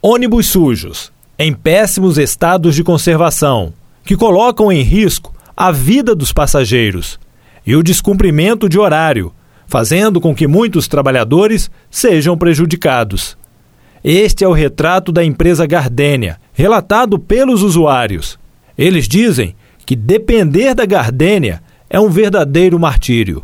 ônibus sujos, em péssimos estados de conservação, que colocam em risco a vida dos passageiros, e o descumprimento de horário, fazendo com que muitos trabalhadores sejam prejudicados. Este é o retrato da empresa Gardênia, relatado pelos usuários. Eles dizem que depender da Gardênia é um verdadeiro martírio.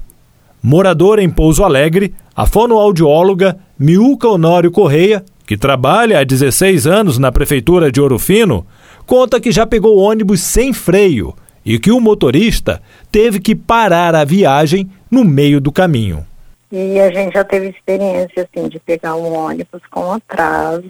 Moradora em Pouso Alegre, a fonoaudióloga Miuca Honório Correia, que trabalha há 16 anos na prefeitura de Ouro Fino, conta que já pegou ônibus sem freio e que o motorista teve que parar a viagem no meio do caminho. E a gente já teve experiência assim de pegar um ônibus com atraso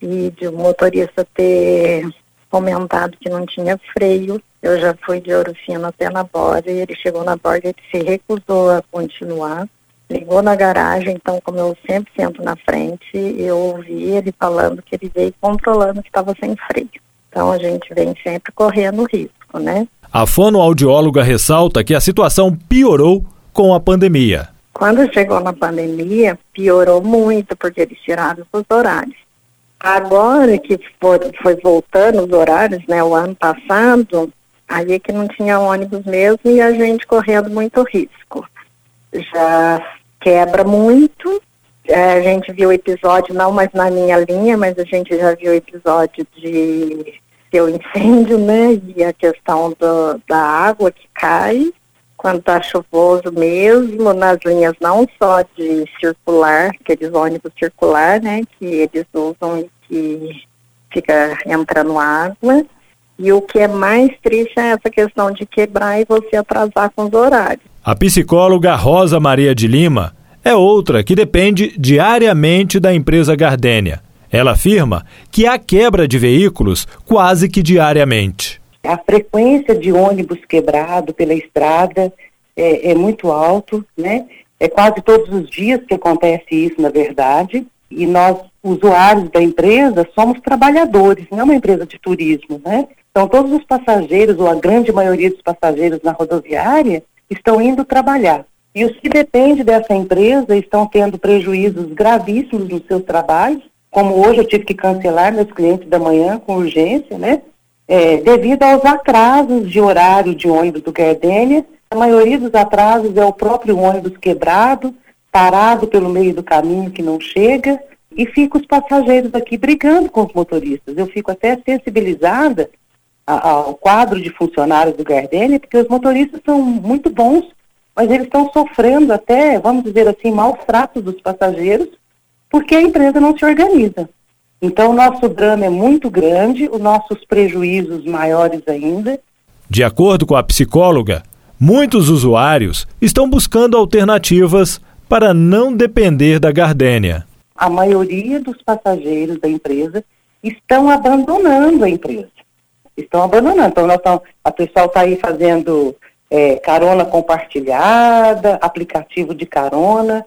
e de o motorista ter comentado que não tinha freio. Eu já fui de Ouro Fino até na borda e ele chegou na borda e se recusou a continuar. Ligou na garagem, então como eu sempre sento na frente, eu ouvi ele falando que ele veio controlando que estava sem freio. Então a gente vem sempre correndo risco, né? A fonoaudióloga ressalta que a situação piorou com a pandemia. Quando chegou na pandemia, piorou muito, porque eles tiraram os horários. Agora que foi, foi voltando os horários, né, o ano passado, aí é que não tinha ônibus mesmo e a gente correndo muito risco. Já quebra muito. É, a gente viu episódio, não mais na minha linha, mas a gente já viu episódio de o incêndio, né? E a questão do, da água que cai quando está chuvoso mesmo, nas linhas não só de circular, aqueles ônibus circular, né, que eles usam e que fica entrando água. E o que é mais triste é essa questão de quebrar e você atrasar com os horários. A psicóloga Rosa Maria de Lima é outra que depende diariamente da empresa Gardênia. Ela afirma que há quebra de veículos quase que diariamente. A frequência de ônibus quebrado pela estrada é, é muito alto, né? É quase todos os dias que acontece isso, na verdade. E nós, usuários da empresa, somos trabalhadores, não é uma empresa de turismo, né? Então, todos os passageiros, ou a grande maioria dos passageiros na rodoviária, estão indo trabalhar. E os que dependem dessa empresa estão tendo prejuízos gravíssimos nos seus trabalhos, como hoje eu tive que cancelar meus clientes da manhã com urgência, né? é, devido aos atrasos de horário de ônibus do Gardênia. A maioria dos atrasos é o próprio ônibus quebrado, parado pelo meio do caminho que não chega, e fica os passageiros aqui brigando com os motoristas. Eu fico até sensibilizada ao quadro de funcionários do Gardênia, porque os motoristas são muito bons, mas eles estão sofrendo até, vamos dizer assim, maus tratos dos passageiros, porque a empresa não se organiza. Então, o nosso drama é muito grande, os nossos prejuízos maiores ainda. De acordo com a psicóloga, muitos usuários estão buscando alternativas para não depender da Gardênia. A maioria dos passageiros da empresa estão abandonando a empresa. Estão abandonando. Então, nós estamos, a pessoal está aí fazendo é, carona compartilhada, aplicativo de carona.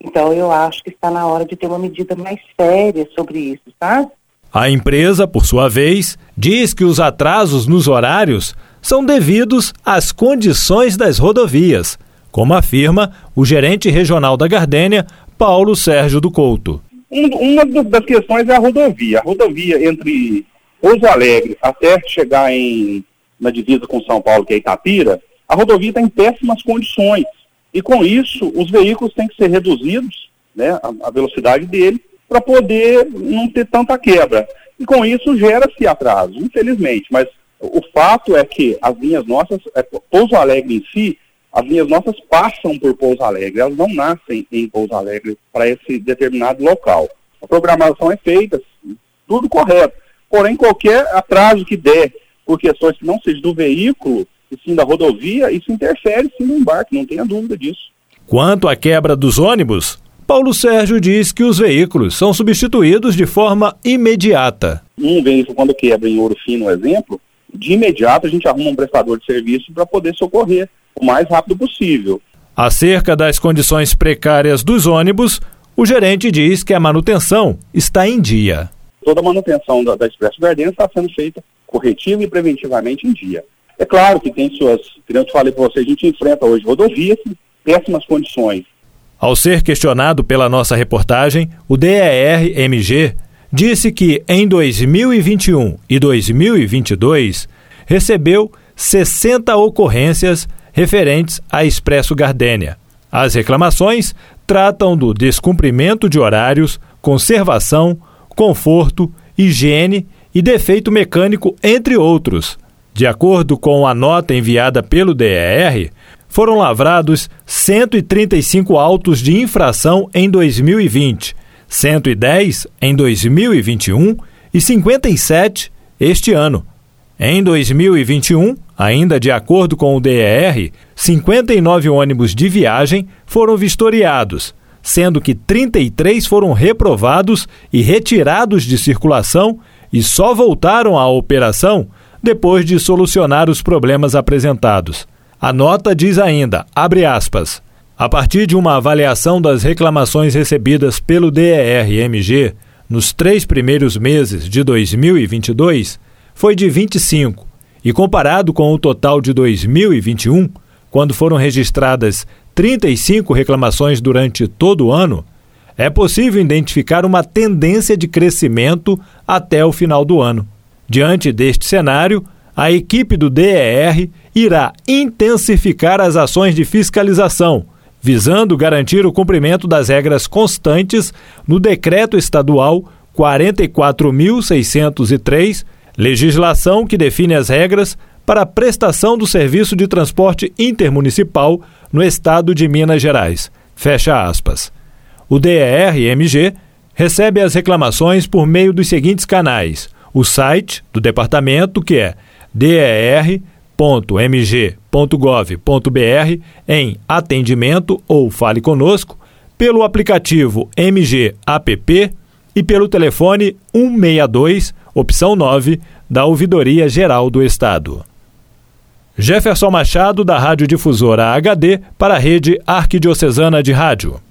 Então, eu acho que está na hora de ter uma medida mais séria sobre isso, tá? A empresa, por sua vez, diz que os atrasos nos horários são devidos às condições das rodovias, como afirma o gerente regional da Gardênia, Paulo Sérgio do Couto. Uma das questões é a rodovia. A rodovia entre Pouso Alegre até chegar em, na divisa com São Paulo, que é Itapira, a rodovia está em péssimas condições. E com isso, os veículos têm que ser reduzidos, né, a, a velocidade dele, para poder não ter tanta quebra. E com isso gera-se atraso, infelizmente. Mas o fato é que as linhas nossas, é, Pouso Alegre em si, as linhas nossas passam por Pouso Alegre, elas não nascem em Pouso Alegre para esse determinado local. A programação é feita, tudo correto. Porém, qualquer atraso que der por questões que não seja do veículo, e sim da rodovia, isso interfere sim no embarque, não tenha dúvida disso. Quanto à quebra dos ônibus, Paulo Sérgio diz que os veículos são substituídos de forma imediata. Um veículo, quando quebra em ouro fino, exemplo, de imediato a gente arruma um prestador de serviço para poder socorrer o mais rápido possível. Acerca das condições precárias dos ônibus, o gerente diz que a manutenção está em dia. Toda a manutenção da, da Expresso Gardena está sendo feita corretiva e preventivamente em dia. É claro que tem suas, como eu falei para você, a gente enfrenta hoje rodovias em péssimas condições. Ao ser questionado pela nossa reportagem, o DER-MG disse que em 2021 e 2022 recebeu 60 ocorrências referentes a Expresso Gardênia. As reclamações tratam do descumprimento de horários, conservação, conforto, higiene e defeito mecânico, entre outros. De acordo com a nota enviada pelo DER, foram lavrados 135 autos de infração em 2020, 110 em 2021 e 57 este ano. Em 2021, ainda de acordo com o DER, 59 ônibus de viagem foram vistoriados, sendo que 33 foram reprovados e retirados de circulação e só voltaram à operação depois de solucionar os problemas apresentados. A nota diz ainda, abre aspas, a partir de uma avaliação das reclamações recebidas pelo DER-MG nos três primeiros meses de 2022, foi de 25, e comparado com o total de 2021, quando foram registradas 35 reclamações durante todo o ano, é possível identificar uma tendência de crescimento até o final do ano. Diante deste cenário, a equipe do DER irá intensificar as ações de fiscalização, visando garantir o cumprimento das regras constantes no Decreto Estadual 44.603, legislação que define as regras para a prestação do serviço de transporte intermunicipal no estado de Minas Gerais. Fecha aspas. O DER-MG recebe as reclamações por meio dos seguintes canais: o site do departamento, que é der.mg.gov.br, em atendimento ou fale conosco, pelo aplicativo MG App e pelo telefone 162, opção 9, da Ouvidoria Geral do Estado. Jefferson Machado, da Rádio Difusora HD, para a Rede Arquidiocesana de Rádio.